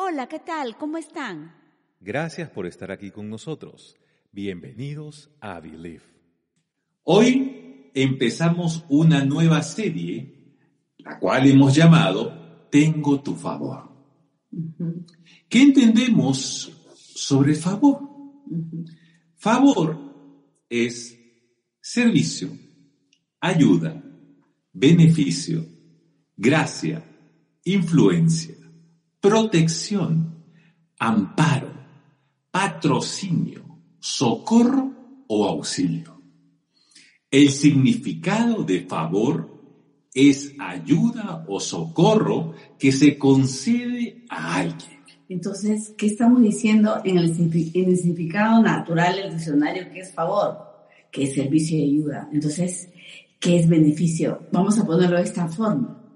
Hola, ¿qué tal? ¿Cómo están? Gracias por estar aquí con nosotros. Bienvenidos a Believe. Hoy empezamos una nueva serie, la cual hemos llamado Tengo tu favor. ¿Qué entendemos sobre favor? Favor es servicio, ayuda, beneficio, gracia, influencia, protección, amparo, patrocinio, socorro o auxilio. El significado de favor es ayuda o socorro que se concede a alguien. Entonces, ¿qué estamos diciendo en el, significado natural del diccionario que es favor? Que es servicio y ayuda. Entonces, ¿qué es beneficio? Vamos a ponerlo de esta forma.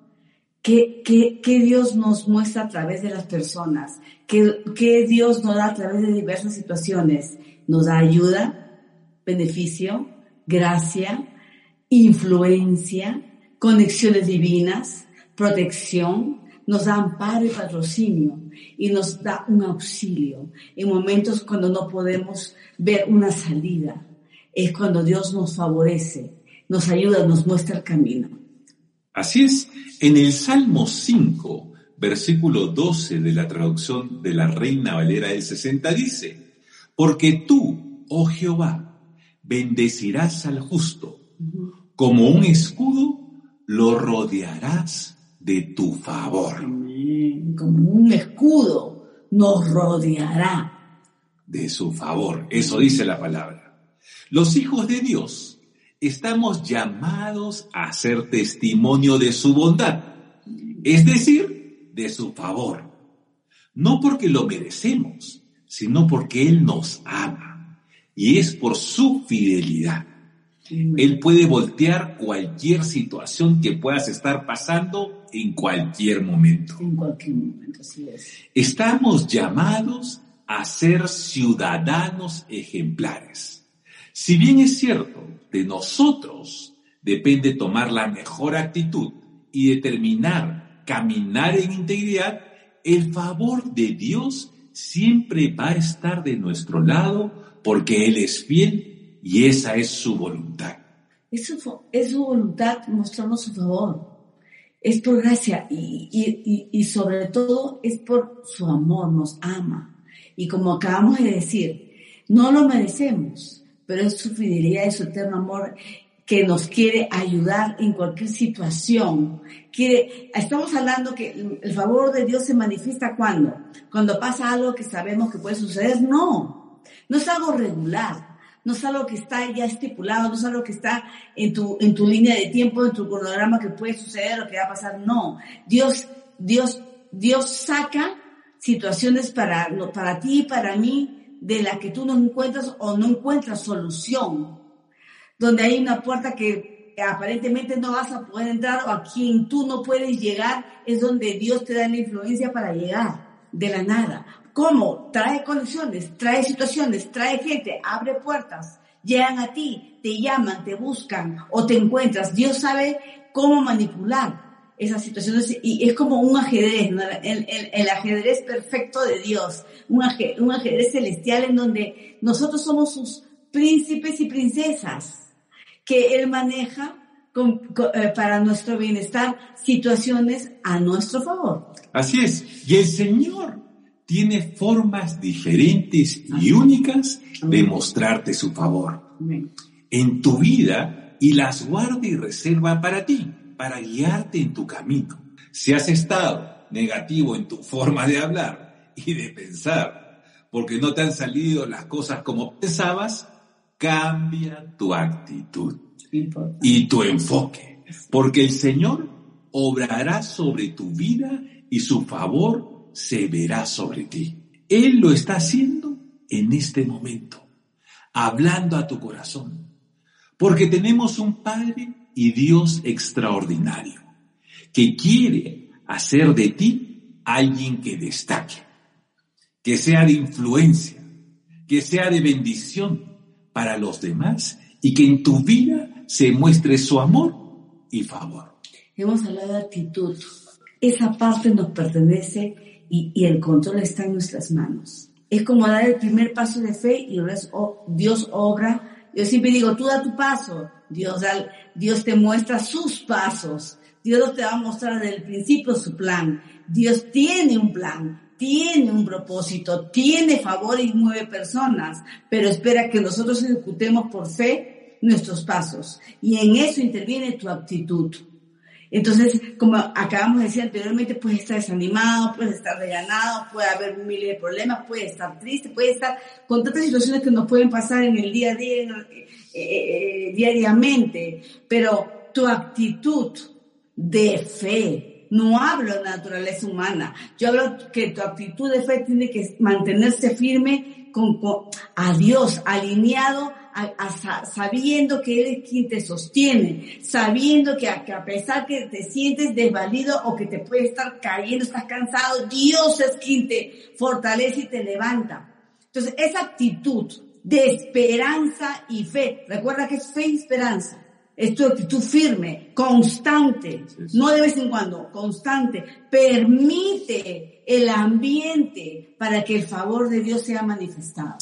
¿Qué, qué, qué Dios nos muestra a través de las personas? ¿Qué, ¿Qué Dios nos da a través de diversas situaciones? Nos da ayuda, beneficio, gracia, influencia, conexiones divinas, protección, nos da amparo y patrocinio y nos da un auxilio en momentos cuando no podemos ver una salida. Es cuando Dios nos favorece, nos ayuda, nos muestra el camino. Así es, en el Salmo 5, versículo 12 de la traducción de la Reina Valera del 60 dice, porque tú, oh Jehová, bendecirás al justo, como un escudo lo rodearás de tu favor. Como un escudo nos rodeará. De su favor, eso dice la palabra. Los hijos de Dios estamos llamados a ser testimonio de su bondad, es decir, de su favor. No porque lo merecemos, sino porque Él nos ama y es por su fidelidad. Él puede voltear cualquier situación que puedas estar pasando en cualquier momento. En cualquier momento, así es. Estamos llamados a ser ciudadanos ejemplares. Si bien es cierto, de nosotros depende tomar la mejor actitud y determinar caminar en integridad, el favor de Dios siempre va a estar de nuestro lado porque Él es fiel y esa es su voluntad. Es su, voluntad mostrarnos su favor. Es por gracia y, sobre todo es por su amor, nos ama. Y como acabamos de decir, no lo merecemos, pero es su fidelidad y su eterno amor que nos quiere ayudar en cualquier situación. Quiere, estamos hablando que el favor de Dios se manifiesta cuando, cuando pasa algo que sabemos que puede suceder. No, no es algo regular, no es algo que está ya estipulado, no es algo que está en tu, en tu línea de tiempo, en tu cronograma que puede suceder o que va a pasar. No, Dios, Dios, Dios saca situaciones para, para ti y para mí de la que tú no encuentras o no encuentras solución donde hay una puerta que aparentemente no vas a poder entrar o a quien tú no puedes llegar, es donde Dios te da la influencia para llegar de la nada. ¿Cómo? Trae conexiones, trae situaciones, trae gente, abre puertas, llegan a ti, te llaman, te buscan o te encuentras. Dios sabe cómo manipular esas situaciones y es como un ajedrez, el, ajedrez perfecto de Dios, un un ajedrez celestial en donde nosotros somos sus príncipes y princesas que Él maneja eh, para nuestro bienestar situaciones a nuestro favor. Así es. Y el Señor tiene formas diferentes y únicas de mostrarte su favor en tu vida y las guarda y reserva para ti, para guiarte en tu camino. Si has estado negativo en tu forma de hablar y de pensar, porque no te han salido las cosas como pensabas, cambia tu actitud y tu enfoque, porque el Señor obrará sobre tu vida y su favor se verá sobre ti. Él lo está haciendo en este momento, hablando a tu corazón, porque tenemos un Padre y Dios extraordinario, que quiere hacer de ti alguien que destaque, que sea de influencia, que sea de bendición, para los demás y que en tu vida se muestre su amor y favor. Hemos hablado de actitud. Esa parte nos pertenece y, el control está en nuestras manos. Es como dar el primer paso de fe y Dios obra. Yo siempre digo, tú da tu paso, Dios, Dios te muestra sus pasos. Dios te va a mostrar desde el principio su plan. Dios tiene un plan, tiene un propósito, tiene favor y mueve personas, pero espera que nosotros ejecutemos por fe nuestros pasos. Y en eso interviene tu actitud. Entonces, como acabamos de decir anteriormente, puedes estar desanimado, puedes estar reganado, puede haber miles de problemas, puede estar triste, puede estar con tantas situaciones que nos pueden pasar en el día a día, eh, eh, diariamente, pero tu actitud de fe, no hablo de naturaleza humana, yo hablo que tu actitud de fe tiene que mantenerse firme con, a Dios, alineado sabiendo que Él es quien te sostiene, sabiendo que a, que a, pesar que te sientes desvalido o que te puede estar cayendo, estás cansado, Dios es quien te fortalece y te levanta. Entonces, esa actitud de esperanza y fe, recuerda que es fe y esperanza, es tu actitud firme, constante, no de vez en cuando, constante, permite el ambiente para que el favor de Dios sea manifestado.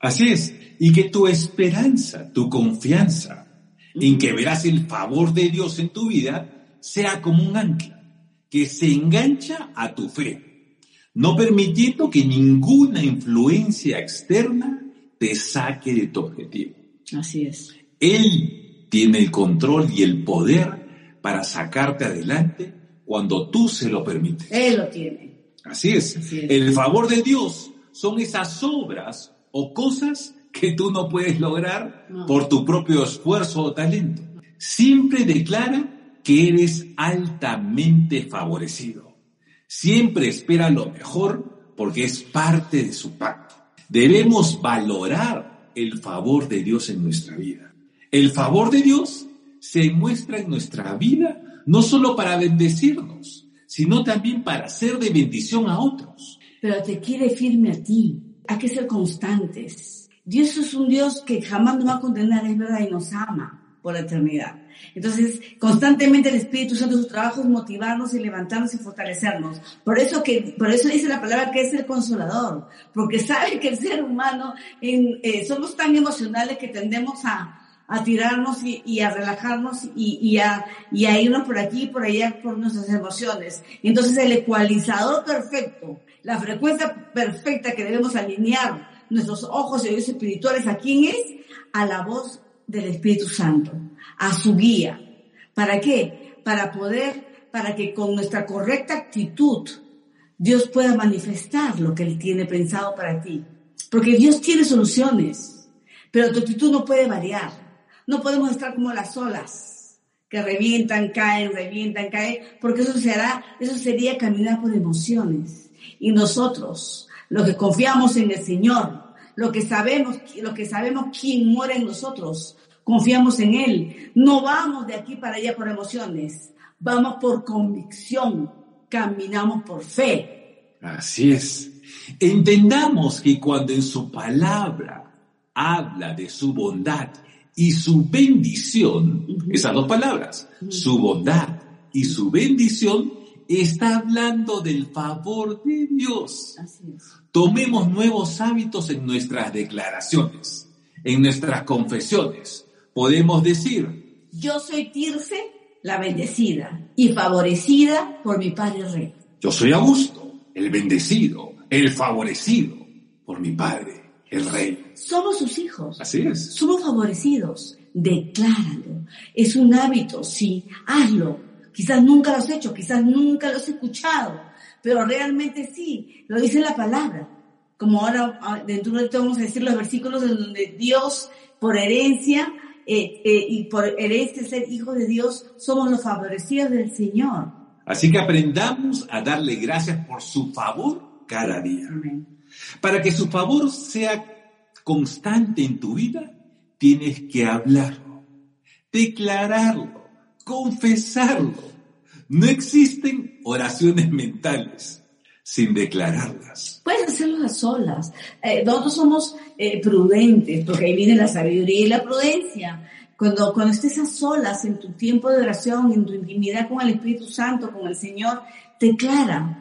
Así es, y que tu esperanza, tu confianza en que verás el favor de Dios en tu vida sea como un ancla que se engancha a tu fe, no permitiendo que ninguna influencia externa te saque de tu objetivo. Así es. Él tiene el control y el poder para sacarte adelante cuando tú se lo permites. Él lo tiene. Así es. Así es. El favor de Dios son esas obras o cosas que tú no puedes lograr por tu propio esfuerzo o talento. Siempre declara que eres altamente favorecido. Siempre espera lo mejor porque es parte de su pacto. Debemos valorar el favor de Dios en nuestra vida. El favor de Dios se muestra en nuestra vida no solo para bendecirnos, sino también para ser de bendición a otros. Pero te quiere firme a ti. Hay que ser constantes Dios es un Dios que jamás nos va a condenar, es verdad, y nos ama por la eternidad. Entonces, constantemente el Espíritu Santo, su trabajo es motivarnos y levantarnos y fortalecernos. Por eso que, por eso dice la palabra que es el consolador, porque sabe que el ser humano, eh, somos tan emocionales que tendemos a, tirarnos y, a relajarnos y, a, y a irnos por aquí y por allá por nuestras emociones. Entonces, el ecualizador perfecto, la frecuencia perfecta que debemos alinear nuestros ojos y oídos espirituales, ¿a quién es? A la voz del Espíritu Santo, a su guía. ¿Para qué? Para poder, para que con nuestra correcta actitud Dios pueda manifestar lo que Él tiene pensado para ti. Porque Dios tiene soluciones, pero tu actitud no puede variar. No podemos estar como las olas que revientan, caen, revientan, caen, porque eso será, eso sería caminar por emociones. Y nosotros, lo que confiamos en el Señor, lo que sabemos, lo que sabemos quién muere en nosotros, confiamos en Él. No vamos de aquí para allá por emociones, vamos por convicción, caminamos por fe. Así es. Entendamos que cuando en su palabra habla de su bondad y su bendición, esas dos palabras, su bondad y su bendición, está hablando del favor de Dios. Tomemos nuevos hábitos en nuestras declaraciones, en nuestras confesiones. Podemos decir, yo soy Tirce, la bendecida y favorecida por mi Padre Rey. Yo soy Augusto, el bendecido, el favorecido por mi Padre, el Rey. Somos sus hijos. Así es. Somos favorecidos. Decláralo. Es un hábito, sí. Hazlo Quizás nunca lo has hecho, quizás nunca lo has escuchado, pero realmente sí, lo dice la palabra. Como ahora, ah, dentro de esto vamos a decir los versículos en donde Dios, por herencia, eh, eh, y por herencia ser hijo de Dios, somos los favorecidos del Señor. Así que aprendamos a darle gracias por su favor cada día. Para que su favor sea constante en tu vida, tienes que hablarlo, declararlo, confesarlo. No existen oraciones mentales sin declararlas. Puedes hacerlo a solas. Eh, nosotros somos eh, prudentes, porque ahí viene la sabiduría y la prudencia. Cuando, cuando estés a solas en tu tiempo de oración, en tu intimidad con el Espíritu Santo, con el Señor, declara,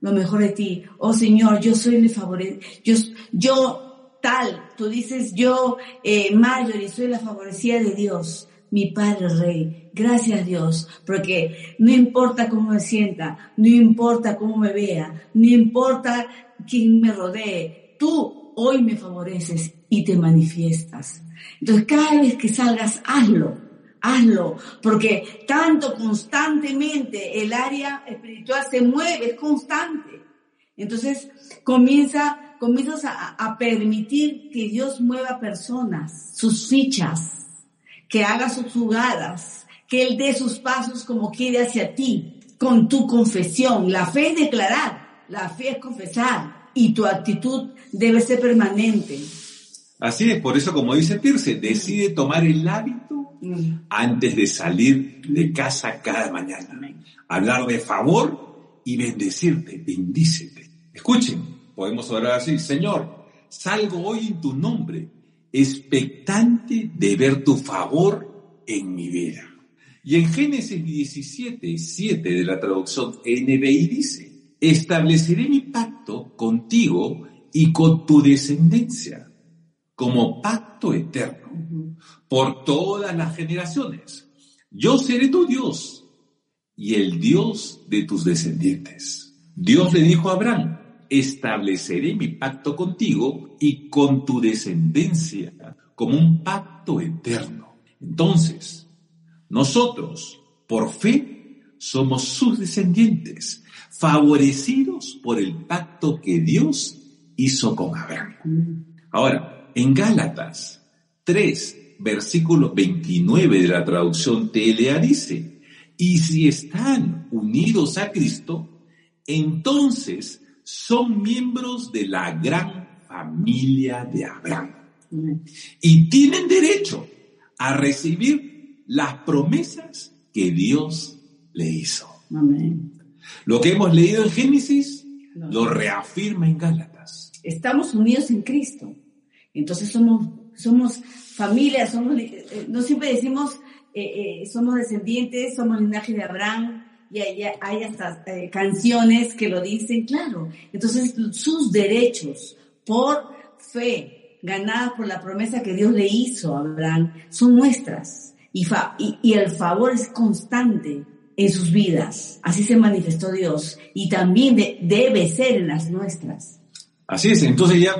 lo mejor de ti. Oh Señor, yo soy el favorecido. Yo, yo tal, tú dices yo, eh, y soy la favorecida de Dios, mi Padre Rey. Gracias Dios, porque no importa cómo me sienta, no importa cómo me vea, no importa quién me rodee, tú hoy me favoreces y te manifiestas. Entonces cada vez que salgas, hazlo hazlo, porque tanto constantemente el área espiritual se mueve, es constante. Entonces comienza, comienzas a, a permitir que Dios mueva personas, sus fichas, que haga sus jugadas, que Él dé sus pasos como quiere hacia ti, con tu confesión. La fe es declarar, la fe es confesar y tu actitud debe ser permanente. Así es, por eso como dice Tirce, decide tomar el hábito. Antes de salir de casa cada mañana. Hablar de favor y bendecirte, bendícete. Escuchen, podemos orar así, Señor, salgo hoy en tu nombre, expectante de ver tu favor en mi vida. Y en Génesis 17, 7 de la traducción NBI dice, estableceré mi pacto contigo y con tu descendencia como pacto eterno por todas las generaciones. Yo seré tu Dios y el Dios de tus descendientes. Dios le dijo a Abraham, estableceré mi pacto contigo y con tu descendencia como un pacto eterno. Entonces, nosotros, por fe, somos sus descendientes, favorecidos por el pacto que Dios hizo con Abraham. Ahora, en Gálatas 3, versículo 29 de la traducción TLA dice, y si están unidos a Cristo, entonces son miembros de la gran familia de Abraham. Y tienen derecho a recibir las promesas que Dios le hizo. Lo que hemos leído en Génesis lo reafirma en Gálatas. Estamos unidos en Cristo. Entonces somos, somos familia, somos, eh, no siempre decimos eh, eh, somos descendientes, somos linaje de Abraham, y hay, hay hasta canciones que lo dicen, claro. Entonces sus derechos por fe, ganadas por la promesa que Dios le hizo a Abraham, son nuestras. Y, y, el favor es constante en sus vidas. Así se manifestó Dios. Y también debe ser en las nuestras. Así es, entonces ya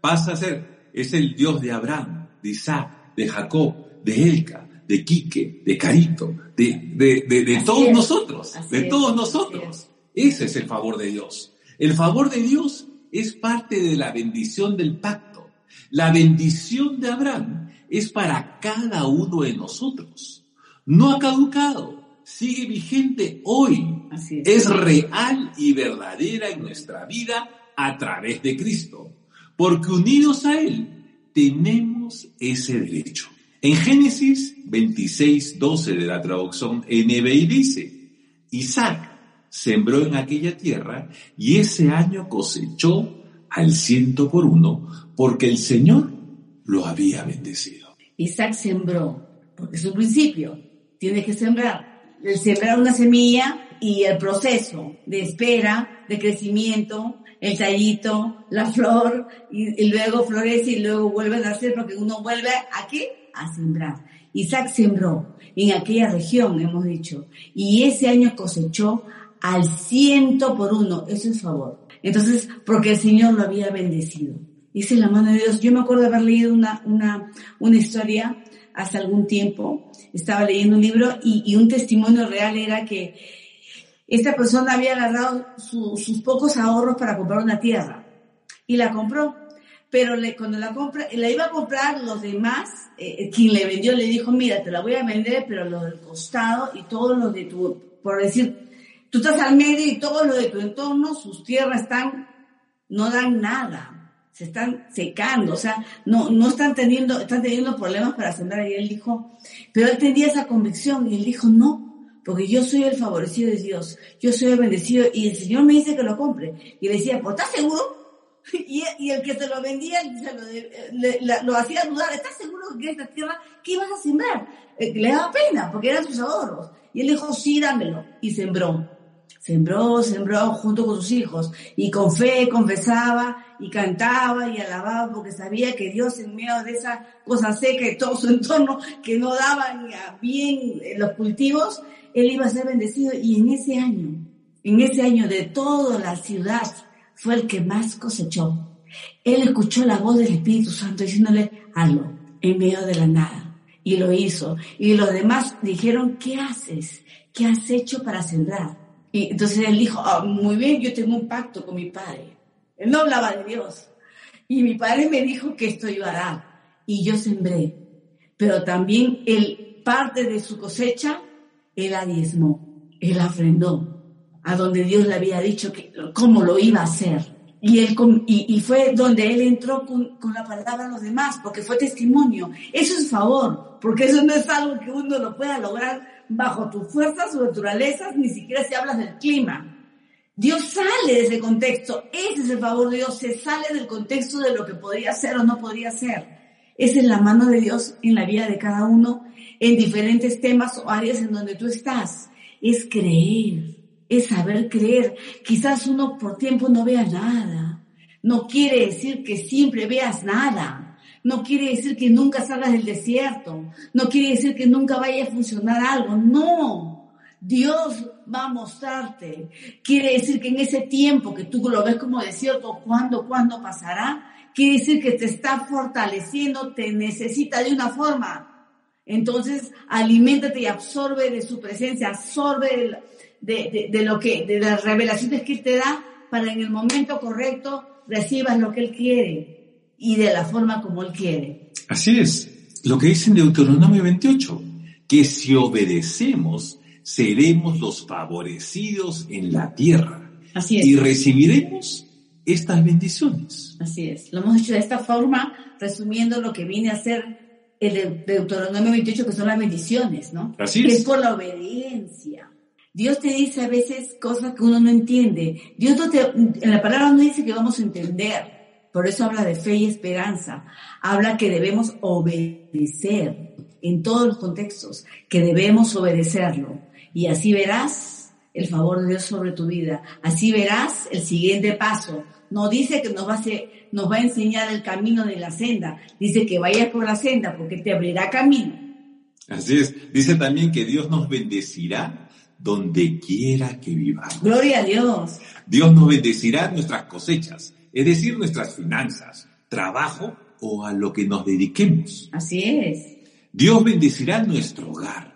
pasa a ser es el Dios de Abraham, de Isaac, de Jacob, de Elca, de Quique, de Carito, de, de, todos nosotros, de todos nosotros. Ese es el favor de Dios. El favor de Dios es parte de la bendición del pacto. La bendición de Abraham es para cada uno de nosotros. No ha caducado, sigue vigente hoy. es real y verdadera en nuestra vida a través de Cristo porque unidos a Él tenemos ese derecho. En Génesis 26, 12 de la traducción NBI dice, Isaac sembró en aquella tierra y ese año cosechó al ciento por uno porque el Señor lo había bendecido. Isaac sembró, porque es un principio, tiene que sembrar. El sembrar una semilla y el proceso de espera, de crecimiento, el tallito, la flor, y, luego florece y luego vuelve a nacer porque uno vuelve a qué? A sembrar. Isaac sembró en aquella región, hemos dicho, y ese año cosechó al ciento por uno. Eso es favor. Entonces, porque el Señor lo había bendecido. Es la mano de Dios. Yo me acuerdo de haber leído una, una, una historia hace algún tiempo. Estaba leyendo un libro y, y un testimonio real era que esta persona había agarrado sus pocos ahorros para comprar una tierra y la compró. Pero le, cuando la compra, la iba a comprar los demás, eh, eh, quien le vendió le dijo, mira, te la voy a vender, pero lo del costado y todo lo de tu, por decir, tú estás al medio y todo lo de tu entorno, sus tierras están, no dan nada, se están secando, o sea, no, no están teniendo, están teniendo problemas para sembrar. Y él dijo, pero él tenía esa convicción y él dijo, no, porque yo soy el favorecido de Dios, yo soy el bendecido y el Señor me dice que lo compre. Y le decía, ¿pues estás seguro? Y, el que se lo vendía lo hacía dudar, ¿estás seguro que esta tierra, qué ibas a sembrar? Eh, le daba pena porque eran sus ahorros. Y él dijo, sí, dámelo. Y sembró. Sembró, sembró junto con sus hijos y con fe confesaba y cantaba y alababa porque sabía que Dios en medio de esa cosa seca y todo su entorno que no daban bien los cultivos, él iba a ser bendecido y en ese año, en ese año de toda la ciudad fue el que más cosechó. Él escuchó la voz del Espíritu Santo diciéndole, hazlo, en medio de la nada. Y lo hizo. Y los demás dijeron, ¿qué haces? ¿Qué has hecho para sembrar? Entonces él dijo, ah, muy bien, yo tengo un pacto con mi padre. Él no hablaba de Dios. Y mi padre me dijo que esto iba a dar. Y yo sembré. Pero también él, parte de su cosecha, él la. Él ofrendó a donde Dios le había dicho que, cómo lo iba a hacer. Y, él, y, fue donde él entró con, con, la palabra a los demás, porque fue testimonio. Eso es favor, porque eso no es algo que uno lo pueda lograr bajo tus fuerzas o naturalezas, ni siquiera si hablas del clima. Dios sale de ese contexto. Ese es el favor de Dios. Se sale del contexto de lo que podría ser o no podría ser. Es la mano de Dios en la vida de cada uno, en diferentes temas o áreas en donde tú estás. Es creer, es saber creer. Quizás uno por tiempo no vea nada. No quiere decir que siempre veas nada no quiere decir que nunca salgas del desierto, no quiere decir que nunca vaya a funcionar algo, no. Dios va a mostrarte. Quiere decir que en ese tiempo que tú lo ves como desierto, ¿cuándo, cuándo pasará? Quiere decir que te está fortaleciendo, te necesita de una forma. Entonces, aliméntate y absorbe de su presencia, absorbe de, lo que, de las revelaciones que Él te da para en el momento correcto recibas lo que Él quiere y de la forma como Él quiere. Así es, lo que dice en Deuteronomio 28, que si obedecemos, seremos los favorecidos en la tierra. Así es. Y recibiremos estas bendiciones. Así es. Lo hemos hecho de esta forma, resumiendo lo que viene a ser el Deuteronomio 28, que son las bendiciones, ¿no? Así es. Que es por la obediencia. Dios te dice a veces cosas que uno no entiende. Dios no te, en la palabra no dice que vamos a entender. Por eso habla de fe y esperanza. Habla que debemos obedecer en todos los contextos, que debemos obedecerlo. Y así verás el favor de Dios sobre tu vida. Así verás el siguiente paso. No dice que nos va a, nos va a enseñar el camino de la senda. Dice que vayas por la senda porque te abrirá camino. Así es. Dice también que Dios nos bendecirá donde quiera que vivamos. Gloria a Dios. Dios nos bendecirá nuestras cosechas es decir, nuestras finanzas, trabajo o a lo que nos dediquemos. Así es. Dios bendecirá nuestro hogar,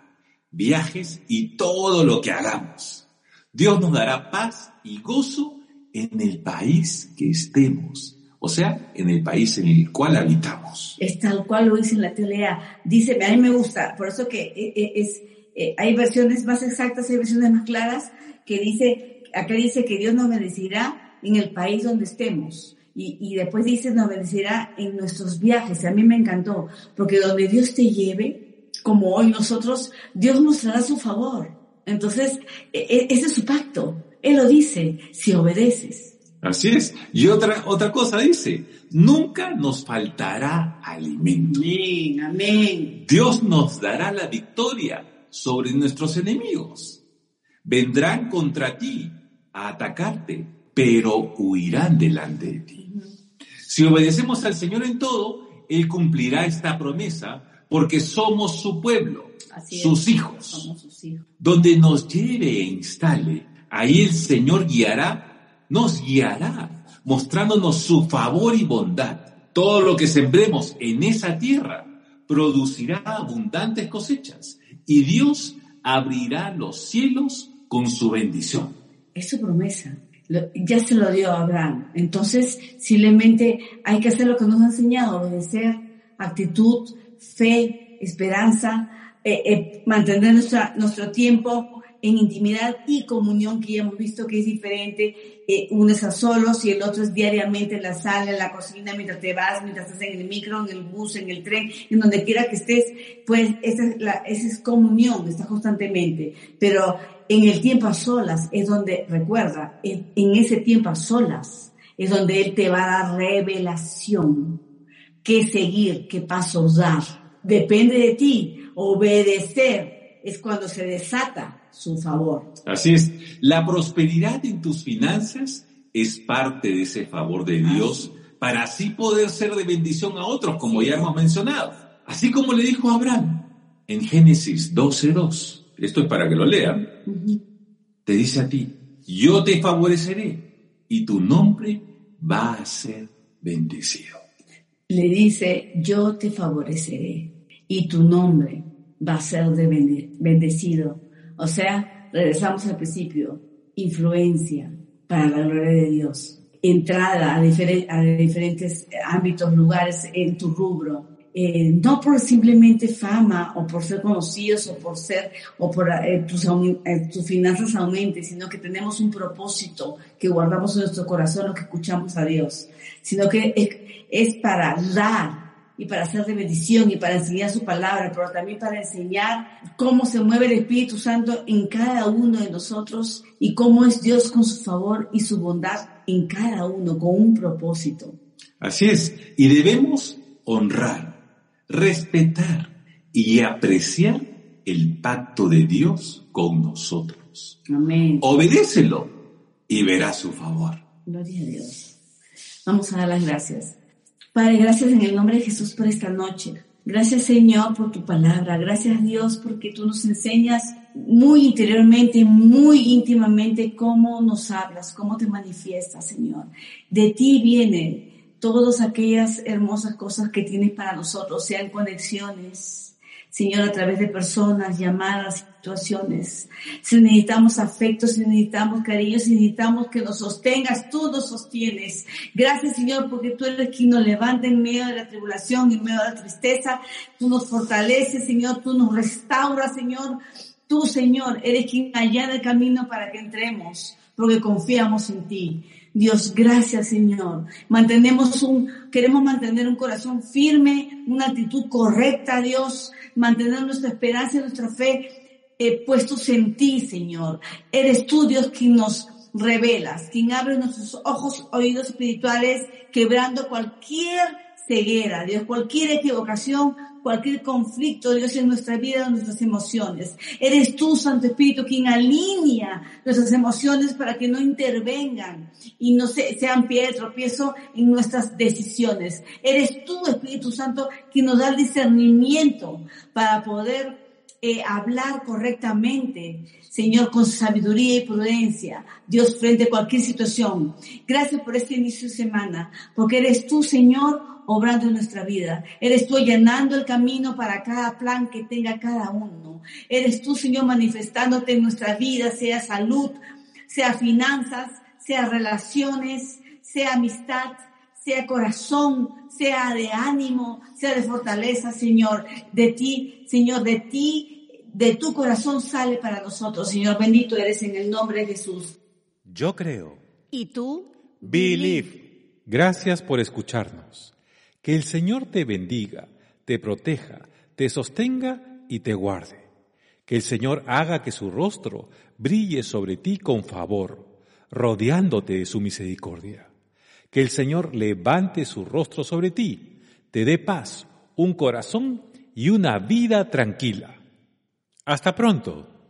viajes y todo lo que hagamos. Dios nos dará paz y gozo en el país que estemos, o sea, en el país en el cual habitamos. Es tal cual lo dice en la telea. Dice, a mí me gusta, por eso que eh, eh, es, eh, hay versiones más exactas, hay versiones más claras, que dice, acá dice que Dios nos bendecirá en el país donde estemos. Y, y, después dice, nos bendecirá en nuestros viajes. A mí me encantó, porque donde Dios te lleve, como hoy nosotros, Dios mostrará su favor. Entonces, e, e, ese es su pacto. Él lo dice, si obedeces. Así es. Y otra, otra cosa dice, nunca nos faltará alimento. Amén, amén. Dios nos dará la victoria sobre nuestros enemigos. Vendrán contra ti a atacarte, pero huirán delante de ti. Si obedecemos al Señor en todo, Él cumplirá esta promesa porque somos su pueblo, sus, hijos. sus hijos. Donde nos lleve e instale, ahí el Señor guiará, nos guiará, mostrándonos su favor y bondad. Todo lo que sembremos en esa tierra producirá abundantes cosechas y Dios abrirá los cielos con su bendición. Es su promesa ya se lo dio a Abraham. Entonces, simplemente hay que hacer lo que nos ha enseñado, obedecer, actitud, fe, esperanza, eh, eh, mantener nuestra, nuestro tiempo en intimidad y comunión, que ya hemos visto que es diferente. Eh, uno es a solos y el otro es diariamente en la sala, en la cocina, mientras te vas, mientras estás en el micro, en el bus, en el tren, en donde quiera que estés, pues esa es, la, esa es comunión, está constantemente. Pero en el tiempo a solas es donde, recuerda, en ese tiempo a solas es donde Él te va a dar revelación. ¿Qué seguir? ¿Qué pasos dar? Depende de ti. Obedecer es cuando se desata su favor. Así es, la prosperidad en tus finanzas es parte de ese favor de Dios para así poder ser de bendición a otros, como ya hemos mencionado. Así como le dijo a Abraham en Génesis 12.2, esto es para que lo lean, te dice a ti, yo te favoreceré y tu nombre va a ser bendecido. Le dice, yo te favoreceré y tu nombre va a ser de bendecido. O sea, regresamos al principio, influencia para la gloria de Dios. Entrada a, diferentes ámbitos, lugares en tu rubro. Eh, no por simplemente fama o por ser conocidos o por ser o por eh, tus, eh, tus, finanzas aumenten, sino que tenemos un propósito que guardamos en nuestro corazón, lo que escuchamos a Dios, sino que es, es para dar y para hacer de bendición y para enseñar su palabra, pero también para enseñar cómo se mueve el Espíritu Santo en cada uno de nosotros y cómo es Dios con su favor y su bondad en cada uno, con un propósito. Así es, y debemos honrar, respetar y apreciar el pacto de Dios con nosotros. Amén. Obedécelo y verás su favor. Gloria a Dios. Vamos a dar las gracias. Padre, gracias en el nombre de Jesús por esta noche. Gracias Señor por tu palabra. Gracias Dios porque tú nos enseñas muy interiormente, muy íntimamente cómo nos hablas, cómo te manifiestas, Señor. De ti vienen todas aquellas hermosas cosas que tienes para nosotros, sean conexiones, Señor, a través de personas, llamadas, situaciones. Si necesitamos afecto, si necesitamos cariño, si necesitamos que nos sostengas, tú nos sostienes. Gracias, Señor, porque tú eres quien nos levanta en medio de la tribulación, en medio de la tristeza. Tú nos fortaleces, Señor, tú nos restauras, Señor. Tú, Señor, eres quien allá el camino para que entremos, porque confiamos en ti. Dios, gracias Señor. Mantenemos un, queremos mantener un corazón firme, una actitud correcta, Dios, mantener nuestra esperanza y nuestra fe eh, puestos en ti, Señor. Eres tú, Dios, quien nos revelas, quien abre nuestros ojos, oídos espirituales, quebrando cualquier ceguera, Dios, cualquier equivocación, cualquier conflicto, Dios, en nuestra vida, en nuestras emociones. Eres tú, Santo Espíritu, quien alinea nuestras emociones para que no intervengan y no sean pie de tropiezo en nuestras decisiones. Eres tú, Espíritu Santo, quien nos da el discernimiento para poder eh, hablar correctamente, Señor, con sabiduría y prudencia, Dios, frente a cualquier situación. Gracias por este inicio de semana, porque eres tú, Señor, obrando en nuestra vida. Eres tú llenando el camino para cada plan que tenga cada uno. Eres tú, Señor, manifestándote en nuestra vida, sea salud, sea finanzas, sea relaciones, sea amistad, sea corazón, sea de ánimo, sea de fortaleza, Señor. De ti, Señor, de ti, de tu corazón sale para nosotros. Señor, bendito eres en el nombre de Jesús. Yo creo. ¿Y tú? Believe. Gracias por escucharnos. Que el Señor te bendiga, te proteja, te sostenga y te guarde. Que el Señor haga que su rostro brille sobre ti con favor, rodeándote de su misericordia. Que el Señor levante su rostro sobre ti, te dé paz, un corazón y una vida tranquila. Hasta pronto.